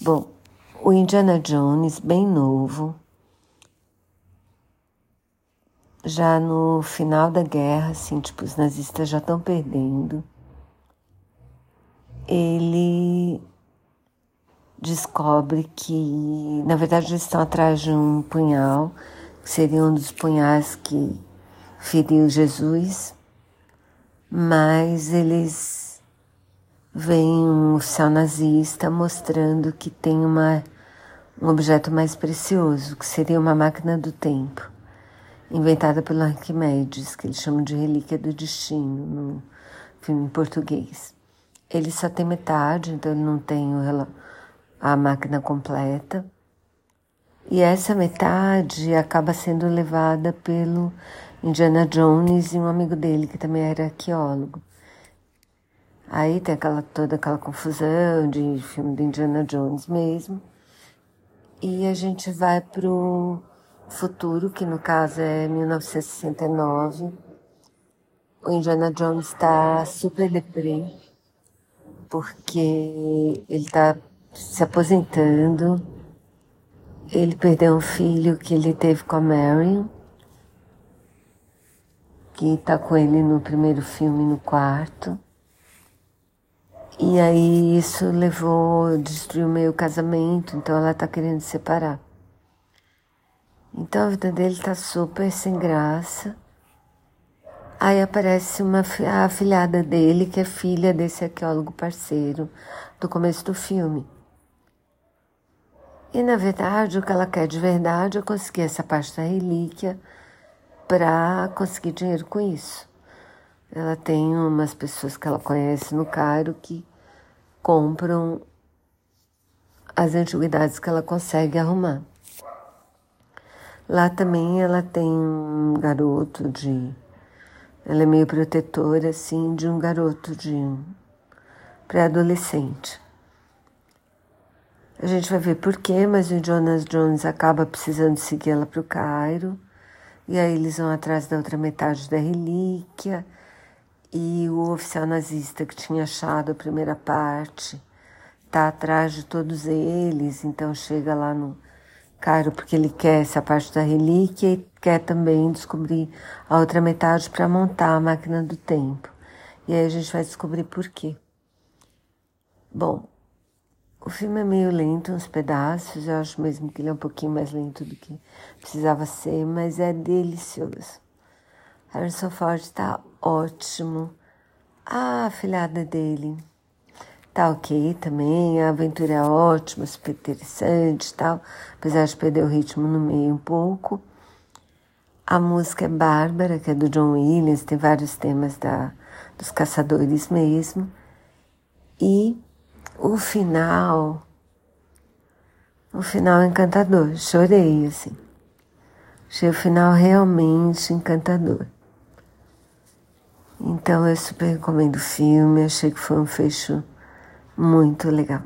Bom, o Indiana Jones, bem novo, já no final da guerra, assim, tipo, os nazistas já estão perdendo, ele descobre que, na verdade, eles estão atrás de um punhal, que seria um dos punhais que feriu Jesus, mas eles veem um oficial nazista mostrando que tem uma, um objeto mais precioso, que seria uma máquina do tempo, inventada pelo Arquimedes, que eles chamam de Relíquia do Destino, no filme em português. Ele só tem metade, então ele não tem a máquina completa. E essa metade acaba sendo levada pelo Indiana Jones e um amigo dele, que também era arqueólogo. Aí tem aquela, toda aquela confusão de filme do Indiana Jones mesmo. E a gente vai pro futuro, que no caso é 1969. O Indiana Jones está super deprê, porque ele está se aposentando. Ele perdeu um filho que ele teve com a Marion, que está com ele no primeiro filme, no quarto. E aí isso levou, destruiu meio casamento, então ela está querendo separar. Então a vida dele está super sem graça. Aí aparece uma a afilhada dele, que é filha desse arqueólogo parceiro do começo do filme. E na verdade, o que ela quer de verdade é conseguir essa parte da relíquia para conseguir dinheiro com isso. Ela tem umas pessoas que ela conhece no Cairo que compram as antiguidades que ela consegue arrumar. Lá também ela tem um garoto de. Ela é meio protetora, assim, de um garoto de pré-adolescente. A gente vai ver por quê, mas o Jonas Jones acaba precisando seguir ela para o Cairo. E aí eles vão atrás da outra metade da relíquia. E o oficial nazista que tinha achado a primeira parte está atrás de todos eles. Então chega lá no Cairo porque ele quer essa parte da relíquia e quer também descobrir a outra metade para montar a máquina do tempo. E aí a gente vai descobrir por quê. Bom, o filme é meio lento, uns pedaços, eu acho mesmo que ele é um pouquinho mais lento do que precisava ser, mas é delicioso. Harrison Ford está ótimo. A afilhada dele tá ok também, a aventura é ótima, super interessante e tal, apesar de perder o ritmo no meio um pouco. A música é Bárbara, que é do John Williams, tem vários temas da, dos caçadores mesmo. E o final, o final é encantador. Chorei, assim. Achei o final realmente encantador. Então eu super recomendo o filme, achei que foi um fecho muito legal.